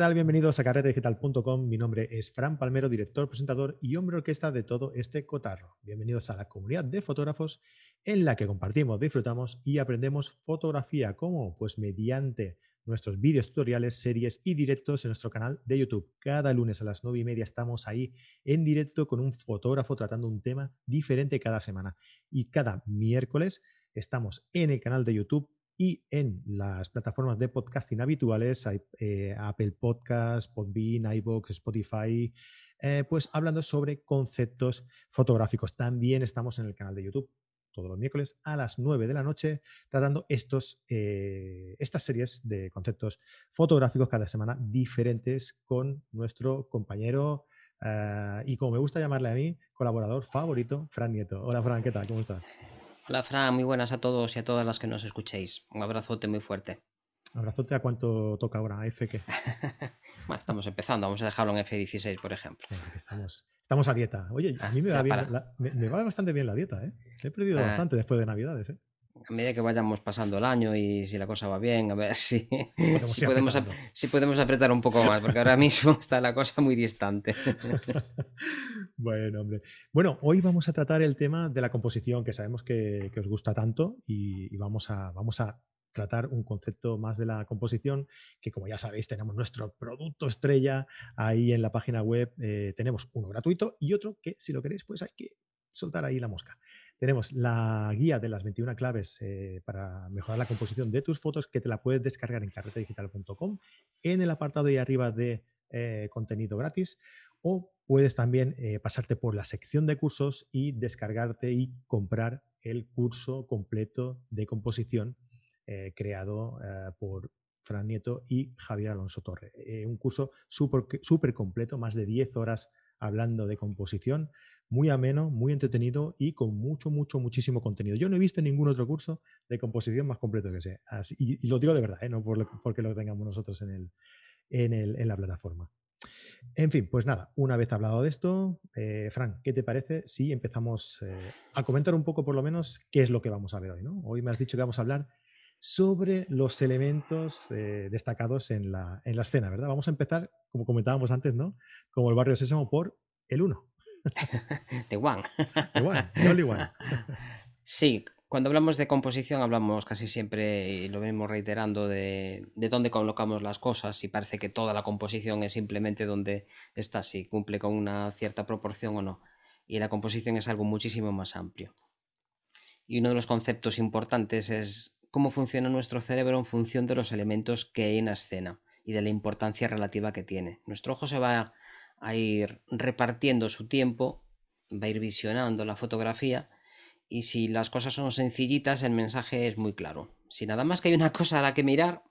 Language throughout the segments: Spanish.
Hola, ¿qué tal? Bienvenidos a carretedigital.com. Mi nombre es Fran Palmero, director, presentador y hombre orquesta de todo este cotarro. Bienvenidos a la comunidad de fotógrafos en la que compartimos, disfrutamos y aprendemos fotografía. ¿Cómo? Pues mediante nuestros vídeos tutoriales, series y directos en nuestro canal de YouTube. Cada lunes a las 9 y media estamos ahí en directo con un fotógrafo tratando un tema diferente cada semana. Y cada miércoles estamos en el canal de YouTube y en las plataformas de podcasting habituales, eh, Apple Podcasts, Podbean, iVoox, Spotify, eh, pues hablando sobre conceptos fotográficos. También estamos en el canal de YouTube todos los miércoles a las 9 de la noche tratando estos, eh, estas series de conceptos fotográficos cada semana diferentes con nuestro compañero y como me gusta llamarle a mí, colaborador favorito, Fran Nieto. Hola Fran, ¿qué tal? ¿Cómo estás? Hola Fran, muy buenas a todos y a todas las que nos escuchéis. Un abrazote muy fuerte. Abrazote a cuánto toca ahora, F qué. bueno, estamos empezando, vamos a dejarlo en F16, por ejemplo. Estamos, estamos a dieta. Oye, a mí me va, bien, me, va bastante bien la dieta, ¿eh? He perdido ah. bastante después de Navidades, ¿eh? A medida que vayamos pasando el año y si la cosa va bien, a ver si, si, podemos, si, podemos, apretar un poco más, porque ahora mismo está la cosa muy distante. bueno, hombre. Bueno, hoy vamos a tratar el tema de la composición, que sabemos que, os gusta tanto, y, vamos, a, vamos a tratar un concepto más de la composición, que como ya sabéis tenemos nuestro producto estrella ahí en la página web, eh, tenemos uno gratuito y otro que si lo queréis pues hay que soltar ahí la mosca. Tenemos la guía de las 21 claves eh, para mejorar la composición de tus fotos que te la puedes descargar en carretedigital.com en el apartado de arriba de eh, contenido gratis o puedes también eh, pasarte por la sección de cursos y descargarte y comprar el curso completo de composición creado por Fran Nieto y Javier Alonso Torre. un curso súper completo, más de 10 horas hablando de composición, muy ameno, muy entretenido y con mucho, mucho, muchísimo contenido. Yo no he visto ningún otro curso de composición más completo que ese. y, lo digo de verdad, ¿eh? no por porque lo tengamos nosotros en, el, en, el, en, la plataforma. En fin, pues nada, una vez hablado de esto, eh, Fran, ¿qué te parece si empezamos eh, a comentar un poco por lo menos qué es lo que vamos a ver hoy? ¿no? Hoy me has dicho que vamos a hablar sobre los elementos destacados en la, en la, escena, ¿verdad? Vamos a empezar, como comentábamos antes, ¿no? Como el barrio Sésamo, por el 1. The One. The One, the only one. Sí, cuando hablamos de composición hablamos casi siempre, y lo venimos reiterando, de, de, dónde colocamos las cosas y parece que toda la composición es simplemente donde está, si cumple con una cierta proporción o no. Y la composición es algo muchísimo más amplio. Y uno de los conceptos importantes es cómo funciona nuestro cerebro en función de los elementos que hay en la escena y de la importancia relativa que tiene. Nuestro ojo se va a ir repartiendo su tiempo, va a ir visionando la fotografía y si las cosas son sencillitas el mensaje es muy claro. Si nada más que hay una cosa a la que mirar,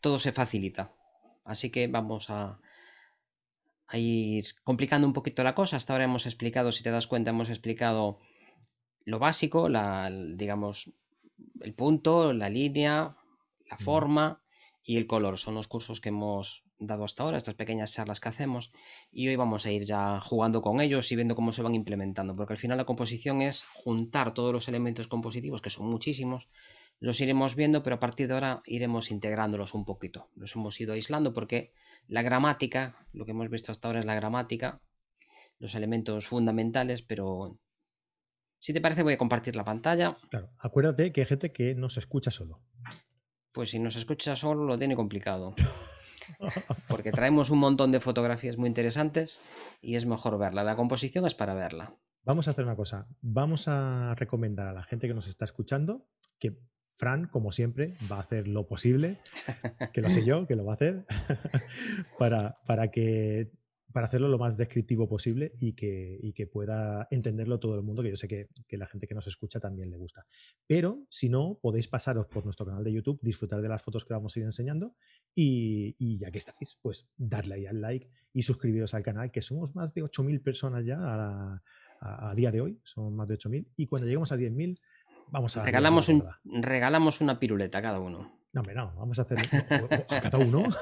todo se facilita. Así que vamos a, a ir complicando un poquito la cosa. Hasta ahora hemos explicado, si te das cuenta, hemos explicado lo básico, la, digamos, el punto, la línea, la forma y el color. Son los cursos que hemos dado hasta ahora, estas pequeñas charlas que hacemos, y hoy vamos a ir ya jugando con ellos y viendo cómo se van implementando, porque al final la composición es juntar todos los elementos compositivos, que son muchísimos, los iremos viendo, pero a partir de ahora iremos integrándolos un poquito. Los hemos ido aislando porque la gramática, lo que hemos visto hasta ahora es la gramática, los elementos fundamentales, pero si te parece, voy a compartir la pantalla. Claro, acuérdate que hay gente que no se escucha solo. Pues si nos escucha solo, lo tiene complicado. Porque traemos un montón de fotografías muy interesantes y es mejor verla. La composición es para verla. Vamos a hacer una cosa. Vamos a recomendar a la gente que nos está escuchando que Fran, como siempre, va a hacer lo posible, que lo sé yo, que lo va a hacer, para, para que para hacerlo lo más descriptivo posible y que, que, pueda entenderlo todo el mundo, que yo sé que, la gente que nos escucha también le gusta. Pero si no, podéis pasaros por nuestro canal de YouTube, disfrutar de las fotos que vamos a ir enseñando y, ya que estáis, pues darle ahí al like y suscribiros al canal, que somos más de 8.000 personas ya a, a, día de hoy, son más de 8.000 y cuando lleguemos a 10.000 vamos a... Regalamos, un, regalamos una piruleta cada uno. No, hombre, no, vamos a hacer a cada uno.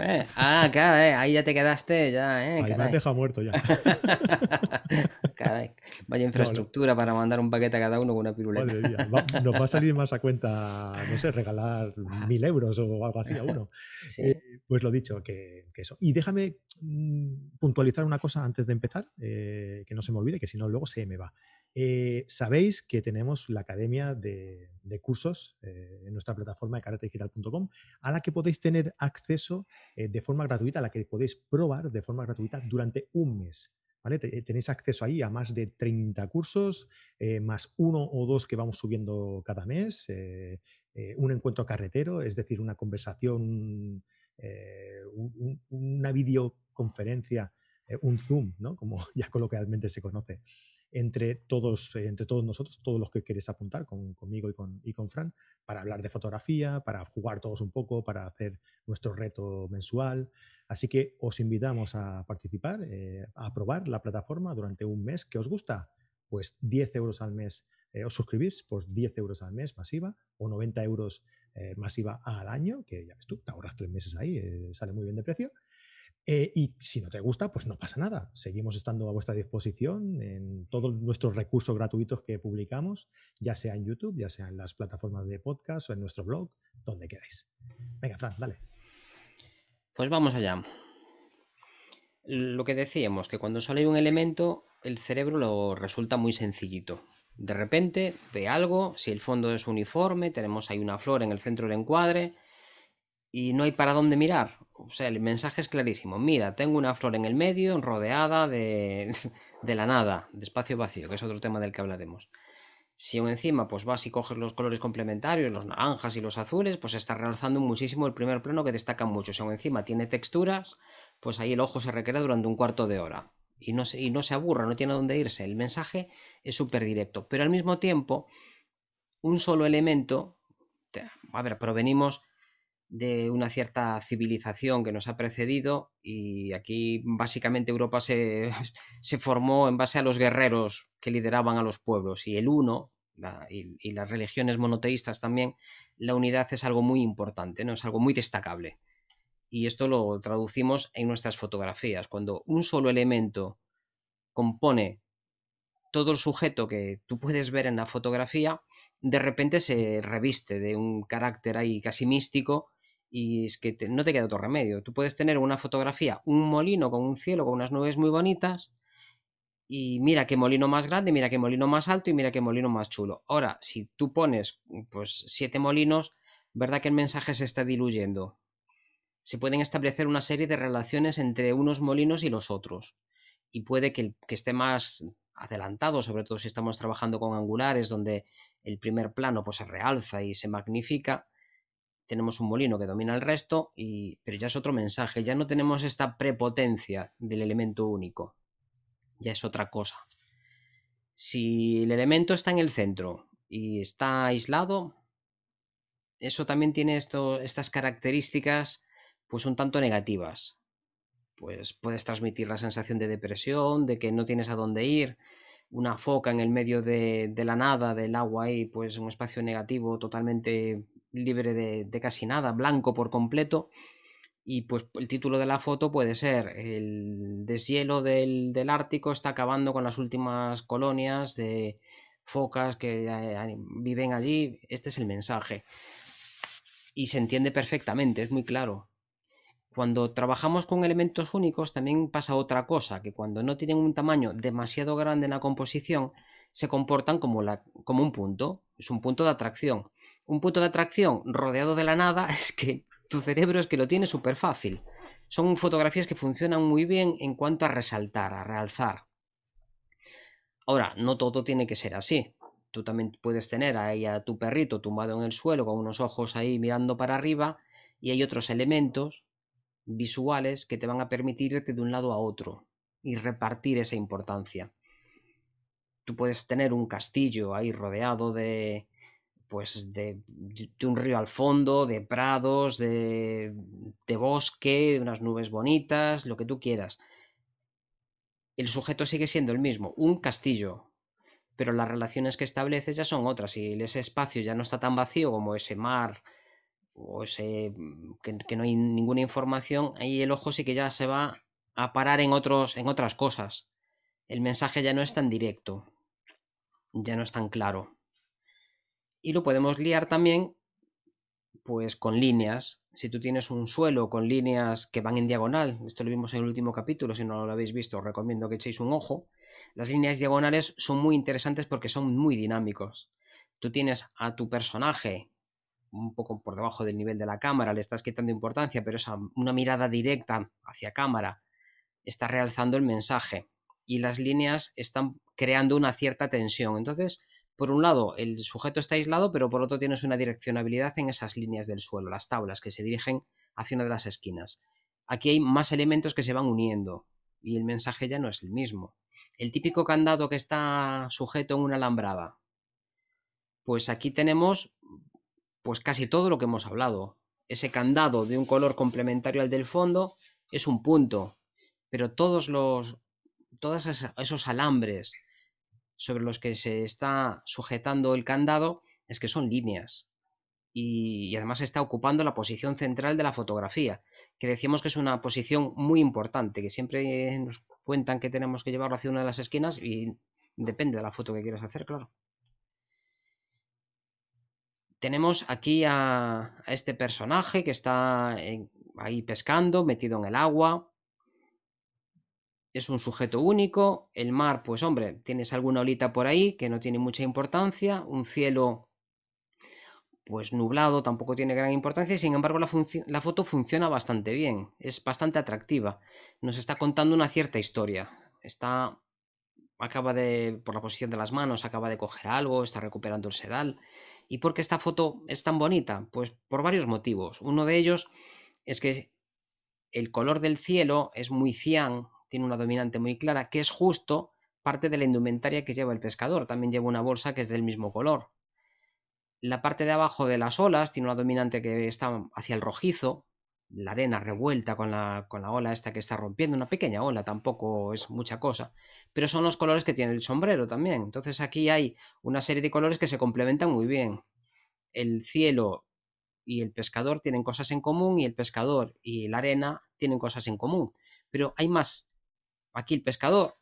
Eh, ah, claro, eh, ahí ya te quedaste, ya, eh. Ahí me has dejado muerto ya. vaya infraestructura para mandar un paquete a cada uno con una piruleta. nos va a salir más a cuenta, no sé, regalar mil euros o algo así a uno. Eh, pues lo dicho, que, eso. Y déjame mm, puntualizar una cosa antes de empezar, eh, que no se me olvide, que si no luego se me va. Eh, sabéis que tenemos la academia de, cursos eh, en nuestra plataforma de karategital.com a la que podéis tener acceso de forma gratuita, a la que podéis probar de forma gratuita durante un mes. Tenéis acceso ahí a más de 30 cursos, más uno o dos que vamos subiendo cada mes, un encuentro carretero, es decir, una conversación, una videoconferencia, un Zoom, ¿no? como ya coloquialmente se conoce entre todos, eh, entre todos nosotros, todos los que queréis apuntar conmigo y con, y con Fran, para hablar de fotografía, para jugar todos un poco, para hacer nuestro reto mensual. Así que os invitamos a participar, eh, a probar la plataforma durante un mes. que os gusta? Pues 10 euros al mes eh, os suscribís por 10 euros al mes masiva o 90 euros masiva al año, que ya ves tú, te ahorras tres meses ahí, sale muy bien de precio. Eh, y si no te gusta, pues no pasa nada. Seguimos estando a vuestra disposición en todos nuestros recursos gratuitos que publicamos, ya sea en YouTube, ya sea en las plataformas de podcast o en nuestro blog, donde queráis. Venga, Fran, dale. Pues vamos allá. Lo que decíamos, que cuando sale un elemento, el cerebro lo resulta muy sencillito. De repente ve algo, si el fondo es uniforme, tenemos ahí una flor en el centro del encuadre, y no hay para dónde mirar. O sea, el mensaje es clarísimo. Mira, tengo una flor en el medio, rodeada de, de la nada, de espacio vacío, que es otro tema del que hablaremos. Si aún encima pues vas y coges los colores complementarios, los naranjas y los azules, pues está realzando muchísimo el primer plano que destaca mucho. Si aún encima tiene texturas, pues ahí el ojo se recrea durante un cuarto de hora. Y no se, y no se aburra, no tiene dónde irse. El mensaje es súper directo. Pero al mismo tiempo, un solo elemento, a ver, provenimos de una cierta civilización que nos ha precedido y aquí básicamente Europa se, se formó en base a los guerreros que lideraban a los pueblos y el uno y, las religiones monoteístas también, la unidad es algo muy importante, ¿no? es algo muy destacable. Y esto lo traducimos en nuestras fotografías. Cuando un solo elemento compone todo el sujeto que tú puedes ver en la fotografía, de repente se reviste de un carácter ahí casi místico y es que no te queda otro remedio. Tú puedes tener una fotografía, un molino con un cielo, con unas nubes muy bonitas, y mira qué molino más grande, mira qué molino más alto y mira qué molino más chulo. Ahora, si tú pones pues siete molinos, ¿verdad que el mensaje se está diluyendo? Se pueden establecer una serie de relaciones entre unos molinos y los otros. Y puede que el que esté más adelantado, sobre todo si estamos trabajando con angulares, donde el primer plano pues se realza y se magnifica, tenemos un molino que domina el resto, y, pero ya es otro mensaje, ya no tenemos esta prepotencia del elemento único, ya es otra cosa. Si el elemento está en el centro y está aislado, eso también tiene esto, estas características pues un tanto negativas. Pues puedes transmitir la sensación de depresión, de que no tienes a dónde ir, una foca en el medio de, la nada, del agua ahí, pues un espacio negativo totalmente libre de, casi nada, blanco por completo. Y pues el título de la foto puede ser El deshielo del, Ártico está acabando con las últimas colonias de focas que eh, viven allí. Este es el mensaje. Y se entiende perfectamente, es muy claro. Cuando trabajamos con elementos únicos también pasa otra cosa, que cuando no tienen un tamaño demasiado grande en la composición, se comportan como, un punto, es un punto de atracción un punto de atracción rodeado de la nada, es que tu cerebro es que lo tiene súper fácil. Son fotografías que funcionan muy bien en cuanto a resaltar, a realzar. Ahora, no todo tiene que ser así. Tú también puedes tener ahí a tu perrito tumbado en el suelo con unos ojos ahí mirando para arriba y hay otros elementos visuales que te van a permitir irte de un lado a otro y repartir esa importancia. Tú puedes tener un castillo ahí rodeado de, pues de, un río al fondo, de prados, de, de bosque, unas nubes bonitas, lo que tú quieras. El sujeto sigue siendo el mismo, un castillo, pero las relaciones que estableces ya son otras y ese espacio ya no está tan vacío como ese mar o ese mm, que, que, no hay ninguna información, ahí el ojo sí que ya se va a parar en otros en otras cosas el mensaje ya no es tan directo, ya no es tan claro. Y lo podemos liar también pues con líneas. Si tú tienes un suelo con líneas que van en diagonal, esto lo vimos en el último capítulo, si no lo habéis visto, os recomiendo que echéis un ojo. Las líneas diagonales son muy interesantes porque son muy dinámicos. Tú tienes a tu personaje un poco por debajo del nivel de la cámara, le estás quitando importancia, pero esa una mirada directa hacia cámara está realzando el mensaje y las líneas están creando una cierta tensión. Entonces, por un lado, el sujeto está aislado, pero por otro tienes una direccionabilidad en esas líneas del suelo, las tablas que se dirigen hacia una de las esquinas. Aquí hay más elementos que se van uniendo y el mensaje ya no es el mismo. El típico candado que está sujeto en una alambrada. Pues aquí tenemos pues casi todo lo que hemos hablado. Ese candado de un color complementario al del fondo es un punto, pero todos los todos esos alambres sobre los que se está sujetando el candado es que son líneas. Y, además está ocupando la posición central de la fotografía, que decíamos que es una posición muy importante, que siempre nos cuentan que tenemos que llevarlo hacia una de las esquinas y depende de la foto que quieras hacer, claro. Tenemos aquí a, este personaje que está ahí pescando, metido en el agua, es un sujeto único. El mar, pues hombre, tienes alguna olita por ahí que no tiene mucha importancia. Un cielo, pues nublado, tampoco tiene gran importancia. Sin embargo, la, la, foto funciona bastante bien. Es bastante atractiva. Nos está contando una cierta historia. Está. Acaba de. Por la posición de las manos, acaba de coger algo, está recuperando el sedal. ¿Y por qué esta foto es tan bonita? Pues por varios motivos. Uno de ellos es que el color del cielo es muy cian, tiene una dominante muy clara, que es justo parte de la indumentaria que lleva el pescador. También lleva una bolsa que es del mismo color. La parte de abajo de las olas tiene una dominante que está hacia el rojizo, la arena revuelta con la, con la ola esta que está rompiendo, una pequeña ola, tampoco es mucha cosa, pero son los colores que tiene el sombrero también. Entonces aquí hay una serie de colores que se complementan muy bien. El cielo y el pescador tienen cosas en común y el pescador y la arena tienen cosas en común, pero hay más Aquí el pescador,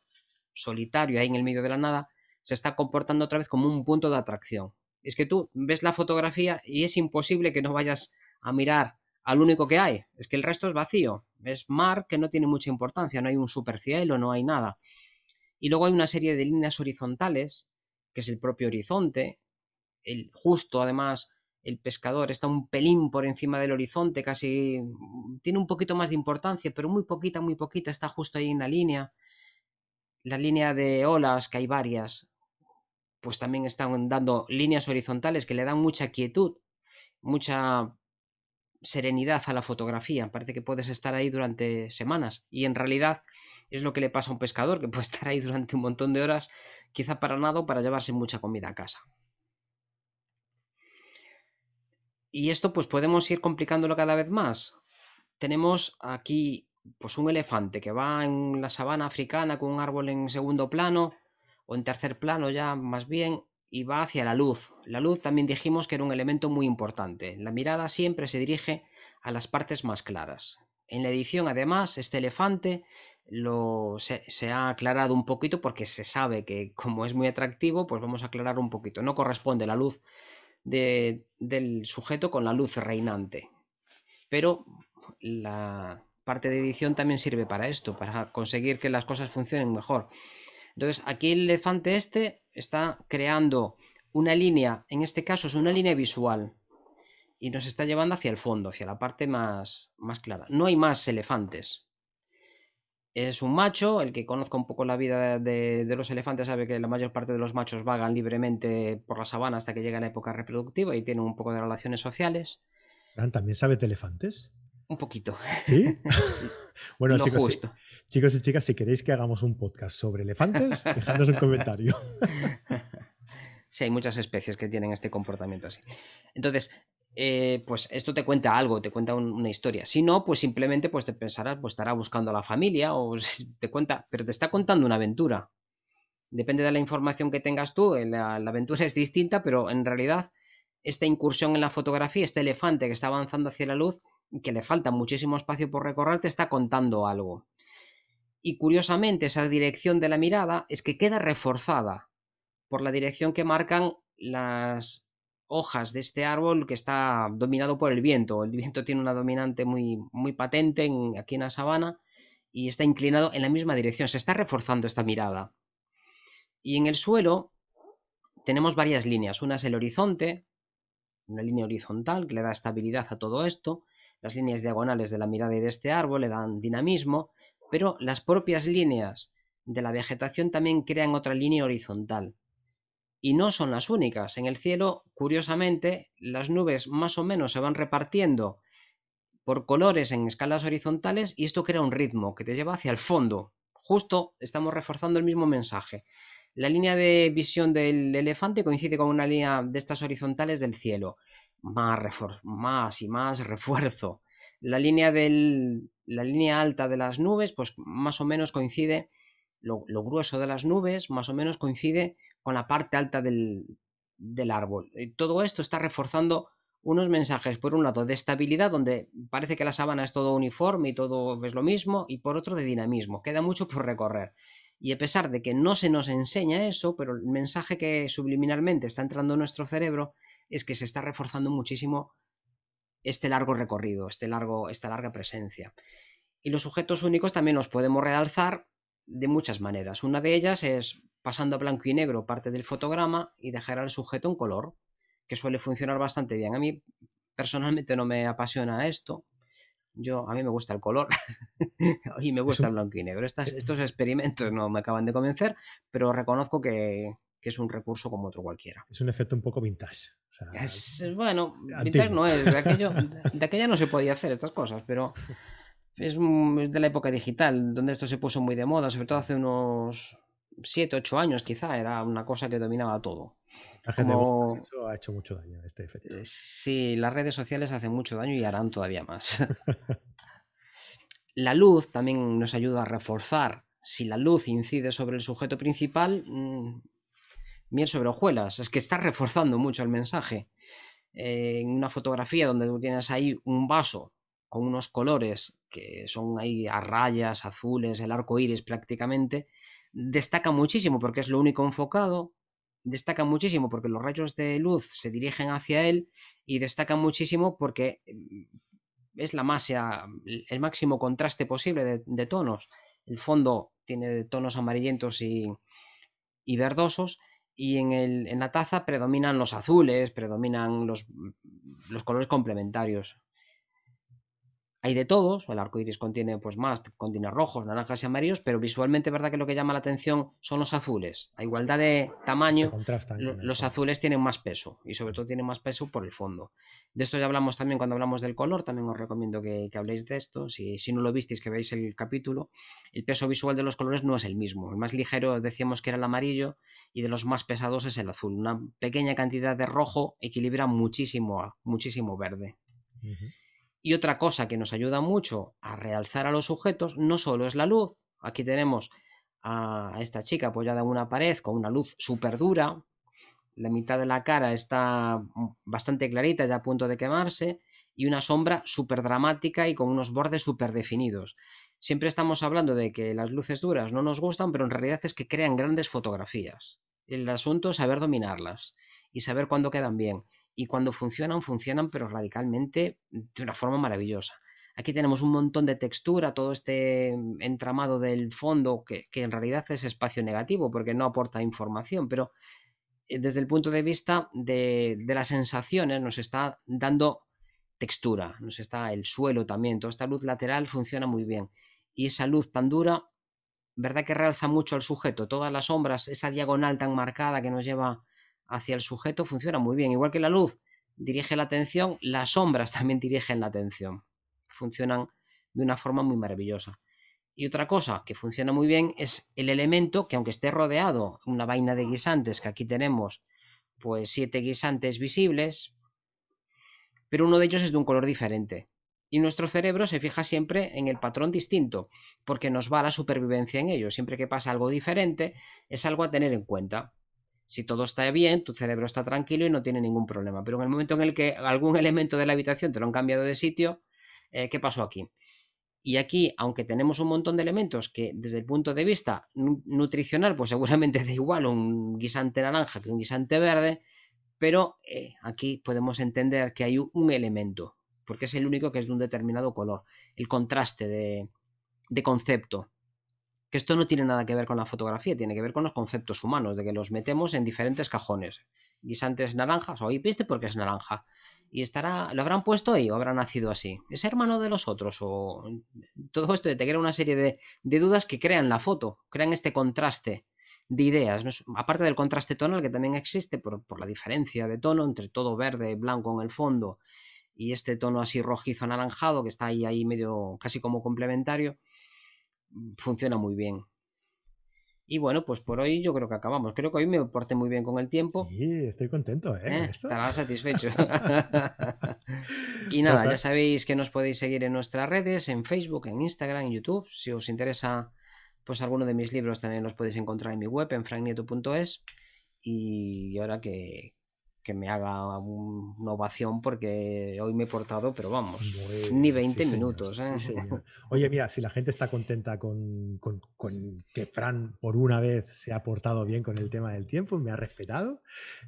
solitario ahí en el medio de la nada, se está comportando otra vez como un punto de atracción. Es que tú ves la fotografía y es imposible que no vayas a mirar al único que hay. Es que el resto es vacío. Es mar que no tiene mucha importancia, no hay un supercielo, no hay nada. Y luego hay una serie de líneas horizontales, que es el propio horizonte. El justo, además, el pescador está un pelín por encima del horizonte, casi mm, tiene un poquito más de importancia, pero muy poquita, muy poquita, está justo ahí en la línea. La línea de olas, que hay varias, pues también están dando líneas horizontales que le dan mucha quietud, mucha serenidad a la fotografía. Parece que puedes estar ahí durante semanas y en realidad es lo que le pasa a un pescador, que puede estar ahí durante un montón de horas, quizá para nada para llevarse mucha comida a casa. Y esto pues podemos ir complicándolo cada vez más. Tenemos aquí pues un elefante que va en la sabana africana con un árbol en segundo plano o en tercer plano ya más bien y va hacia la luz. La luz también dijimos que era un elemento muy importante. La mirada siempre se dirige a las partes más claras. En la edición además este elefante lo, se, ha aclarado un poquito porque se sabe que como es muy atractivo pues vamos a aclarar un poquito. No corresponde la luz del sujeto con la luz reinante. Pero la parte de edición también sirve para esto, para conseguir que las cosas funcionen mejor. Entonces, aquí el elefante este está creando una línea, en este caso es una línea visual, y nos está llevando hacia el fondo, hacia la parte más, más clara. No hay más elefantes es un macho, el que conozca un poco la vida de, los elefantes sabe que la mayor parte de los machos vagan libremente por la sabana hasta que llega la época reproductiva y tienen un poco de relaciones sociales. ¿También sabe de elefantes? Un poquito. ¿Sí? bueno, chicos, chicos y chicas, si queréis que hagamos un podcast sobre elefantes, dejadnos un comentario. sí, hay muchas especies que tienen este comportamiento así. Entonces, eh, pues esto te cuenta algo, te cuenta una historia. Si no, pues simplemente pues te pensarás, pues estará buscando a la familia o te cuenta, pero te está contando una aventura. Depende de la información que tengas tú, eh, la, aventura es distinta, pero en realidad esta incursión en la fotografía, este elefante que está avanzando hacia la luz, que le falta muchísimo espacio por recorrer, te está contando algo. Y curiosamente esa dirección de la mirada es que queda reforzada por la dirección que marcan las hojas de este árbol que está dominado por el viento. El viento tiene una dominante muy, muy patente en, aquí en la sabana y está inclinado en la misma dirección. Se está reforzando esta mirada. Y en el suelo tenemos varias líneas. Una es el horizonte, una línea horizontal que le da estabilidad a todo esto. Las líneas diagonales de la mirada y de este árbol le dan dinamismo, pero las propias líneas de la vegetación también crean otra línea horizontal. Y no son las únicas. En el cielo, curiosamente, las nubes más o menos se van repartiendo por colores en escalas horizontales y esto crea un ritmo que te lleva hacia el fondo. Justo estamos reforzando el mismo mensaje. La línea de visión del elefante coincide con una línea de estas horizontales del cielo. Más, más y más refuerzo. La línea, del, la línea alta de las nubes, pues más o menos coincide, lo, grueso de las nubes, más o menos coincide con la parte alta del, del árbol. Y todo esto está reforzando unos mensajes, por un lado, de estabilidad, donde parece que la sabana es todo uniforme y todo es lo mismo, y por otro, de dinamismo. Queda mucho por recorrer. Y a pesar de que no se nos enseña eso, pero el mensaje que subliminalmente está entrando en nuestro cerebro es que se está reforzando muchísimo este largo recorrido, este largo, esta larga presencia. Y los sujetos únicos también los podemos realzar de muchas maneras. Una de ellas es pasando a blanco y negro parte del fotograma y dejar al sujeto en color, que suele funcionar bastante bien. A mí personalmente no me apasiona esto, yo, a mí me gusta el color y me gusta el blanco y negro. Estas, estos experimentos no me acaban de convencer, pero reconozco que, es un recurso como otro cualquiera. Es un efecto un poco vintage. bueno, vintage no es. De, aquello, de aquella no se podía hacer estas cosas, pero es de la época digital, donde esto se puso muy de moda, sobre todo hace unos 7, 8 años quizá, era una cosa que dominaba todo. Eso ha hecho mucho daño este efecto. Eh, sí, las redes sociales hacen mucho daño y harán todavía más. la luz también nos ayuda a reforzar. Si la luz incide sobre el sujeto principal, mm, miel sobre hojuelas. Es que está reforzando mucho el mensaje. en una fotografía donde tú tienes ahí un vaso con unos colores que son ahí a rayas, azules, el arco iris prácticamente, destaca muchísimo porque es lo único enfocado, destaca muchísimo porque los rayos de luz se dirigen hacia él y destaca muchísimo porque mm, es la masa, el máximo contraste posible de, tonos. El fondo tiene tonos amarillentos y, y verdosos y en, el, en, la taza predominan los azules, predominan los, los colores complementarios. Hay de todos, el arco iris contiene pues más, contiene rojos, naranjas y amarillos, pero visualmente, verdad que lo que llama la atención son los azules. A igualdad de tamaño, los azules tienen más peso y sobre todo tienen más peso por el fondo. De esto ya hablamos también cuando hablamos del color, también os recomiendo que, habléis de esto. Si, si, no lo visteis, que veáis el capítulo. El peso visual de los colores no es el mismo. El más ligero decíamos que era el amarillo y de los más pesados es el azul. Una pequeña cantidad de rojo equilibra muchísimo, muchísimo verde. Y otra cosa que nos ayuda mucho a realzar a los sujetos no solo es la luz. Aquí tenemos a esta chica apoyada en una pared con una luz súper dura. La mitad de la cara está bastante clarita, ya a punto de quemarse, y una sombra súper dramática y con unos bordes súper definidos. Siempre estamos hablando de que las luces duras no nos gustan, pero en realidad es que crean grandes fotografías. El asunto es saber dominarlas y saber cuándo quedan bien. Y cuando funcionan, funcionan, pero radicalmente de una forma maravillosa. Aquí tenemos un montón de textura, todo este entramado del fondo, que, en realidad es espacio negativo porque no aporta información, pero eh, desde el punto de vista de, de las sensaciones nos está dando textura, nos está el suelo también, toda esta luz lateral funciona muy bien. Y esa luz tan dura, ¿verdad que realza mucho al sujeto? Todas las sombras, esa diagonal tan marcada que nos lleva hacia el sujeto funciona muy bien. Igual que la luz dirige la atención, las sombras también dirigen la atención. Funcionan de una forma muy maravillosa. Y otra cosa que funciona muy bien es el elemento que aunque esté rodeado una vaina de guisantes, que aquí tenemos pues siete guisantes visibles, pero uno de ellos es de un color diferente. Y nuestro cerebro se fija siempre en el patrón distinto, porque nos va la supervivencia en ello. Siempre que pasa algo diferente, es algo a tener en cuenta. Si todo está bien, tu cerebro está tranquilo y no tiene ningún problema. Pero en el momento en el que algún elemento de la habitación te lo han cambiado de sitio, eh, ¿qué pasó aquí? Y aquí, aunque tenemos un montón de elementos que desde el punto de vista nutricional, pues seguramente da igual un guisante naranja que un guisante verde, pero eh, aquí podemos entender que hay un elemento, porque es el único que es de un determinado color, el contraste de, de concepto. Que esto no tiene nada que ver con la fotografía, tiene que ver con los conceptos humanos, de que los metemos en diferentes cajones. Guisantes naranjas, o viste porque es naranja y estará, lo habrán puesto ahí o habrá nacido así. ¿Es hermano de los otros? O todo esto te crea una serie de, dudas que crean la foto, crean este contraste de ideas, aparte del contraste tonal que también existe por, por, la diferencia de tono entre todo verde, blanco en el fondo y este tono así rojizo anaranjado que está ahí, ahí medio casi como complementario, funciona muy bien. Y bueno, pues por hoy yo creo que acabamos. Creo que hoy me porté muy bien con el tiempo. Sí, estoy contento, ¿eh? eh estará satisfecho. y nada, ya sabéis que nos podéis seguir en nuestras redes, en Facebook, en Instagram, en YouTube. Si os interesa, pues alguno de mis libros también los podéis encontrar en mi web, en franknieto.es. Y ahora que, que me haga una ovación porque hoy me he portado, pero vamos, ni 20 minutos. ¿eh? Oye, mira, si la gente está contenta con, que Fran por una vez se ha portado bien con el tema del tiempo, me ha respetado,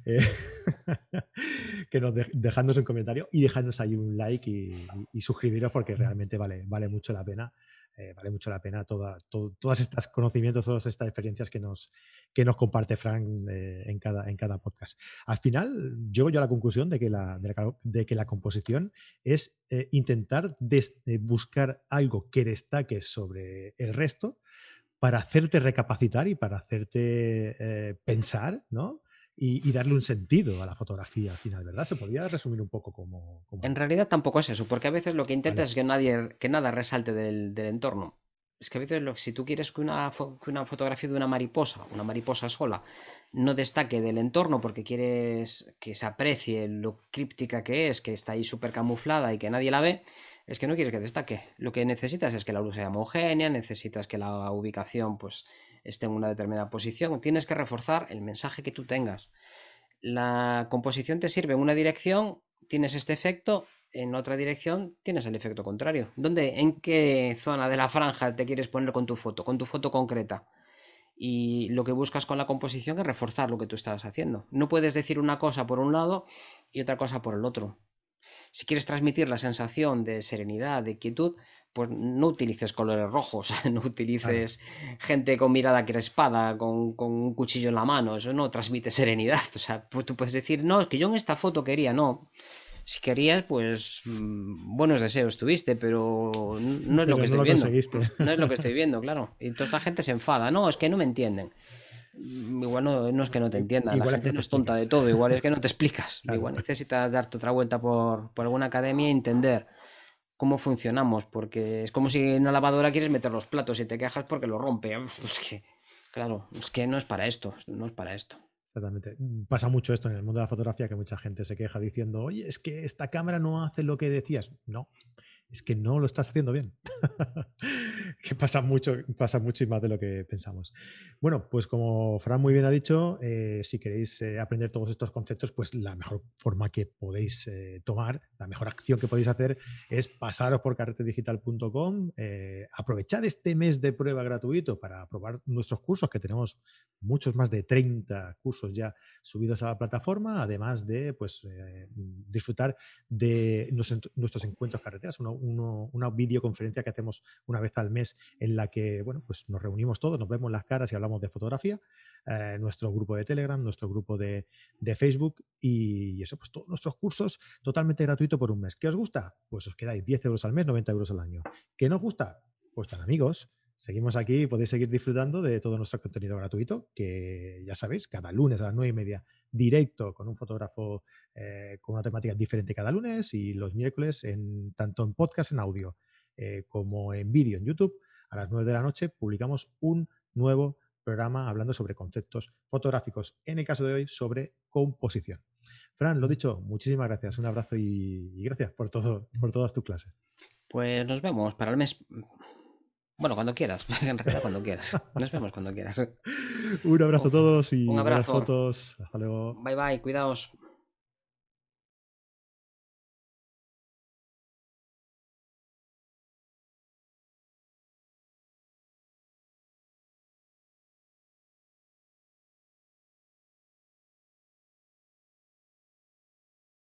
eh, que nos dejadnos un comentario y dejadnos ahí un like y, y suscribiros porque realmente vale, vale mucho la pena eh, vale mucho la pena toda, todos estos conocimientos, todas estas experiencias que nos, que nos comparte Frank eh, en, cada, en cada podcast. Al final, llego yo a la conclusión de que la, de que la composición es eh, intentar buscar algo que destaque sobre el resto para hacerte recapacitar y para hacerte pensar, ¿no? Y, darle un sentido a la fotografía al final, ¿verdad? Se podría resumir un poco como... En realidad tampoco es eso, porque a veces lo que intentas es que, nadie, que nada resalte del, entorno. Es que a veces lo, si tú quieres que una, una, fotografía de una mariposa, una mariposa sola, no destaque del entorno porque quieres que se aprecie lo críptica que es, que está ahí súper camuflada y que nadie la ve, es que no quieres que destaque. Lo que necesitas es que la luz sea homogénea, necesitas que la ubicación pues esté en una determinada posición, tienes que reforzar el mensaje que tú tengas. La composición te sirve en una dirección, tienes este efecto, en otra dirección tienes el efecto contrario. ¿Dónde, en qué zona de la franja te quieres poner con tu foto, con tu foto concreta? Y lo que buscas con la composición es reforzar lo que tú estás haciendo. No puedes decir una cosa por un lado y otra cosa por el otro. Si quieres transmitir la sensación de serenidad, de quietud, pues no utilices colores rojos, no utilices gente con mirada crespada, con, con, un cuchillo en la mano, eso no transmite serenidad. O sea, pues tú puedes decir, no, es que yo en esta foto quería, no. Si querías, pues mm, buenos deseos tuviste, pero no es lo que estoy viendo. No es lo que estoy viendo, claro. Y entonces la gente se enfada, no, es que no me entienden. Mm, igual no, es que no te entiendan, la gente no, es tonta de todo, igual es que no te explicas. Igual necesitas darte otra vuelta por, por alguna academia e entender cómo funcionamos, porque es como si en una lavadora quieres meter los platos y te quejas porque lo rompe. claro, es que no es para esto, no es para esto. Exactamente. Pasa mucho esto en el mundo de la fotografía que mucha gente se queja diciendo, oye, es que esta cámara no hace lo que decías. No, es que no lo estás haciendo bien. que pasa mucho, pasa mucho y más de lo que pensamos. Bueno, pues como Fran muy bien ha dicho, eh, si queréis eh, aprender todos estos conceptos, pues la mejor forma que podéis eh, tomar, la mejor acción que podéis hacer es pasaros por carretedigital.com, aprovechar este mes de prueba gratuito para probar nuestros cursos, que tenemos muchos más de 30 cursos ya subidos a la plataforma, además de pues, disfrutar de nuestros, encuentros carreteras, videoconferencia que hacemos una vez al mes en la que bueno, pues nos reunimos todos, nos vemos las caras y hablamos de fotografía, eh, nuestro grupo de Telegram, nuestro grupo de, Facebook y eso, pues todos nuestros cursos totalmente gratuito por un mes. ¿Qué os gusta? Pues os quedáis 10 euros al mes, 90 euros al año. ¿Qué nos gusta? Pues tan amigos. Seguimos aquí y podéis seguir disfrutando de todo nuestro contenido gratuito, que ya sabéis, cada lunes a las 9 y media, directo con un fotógrafo eh, con una temática diferente cada lunes y los miércoles en, tanto en podcast, en audio, eh, como en vídeo en YouTube. A las 9 de la noche publicamos un nuevo programa hablando sobre conceptos fotográficos, en el caso de hoy sobre composición. Fran, lo dicho, muchísimas gracias, un abrazo y, y gracias por, todo, por todas tus clases. Pues nos vemos para el mes bueno, cuando quieras, en realidad cuando quieras. Nos vemos cuando quieras. Un abrazo a todos y un abrazo. fotos. Hasta luego. Bye bye, cuidaos.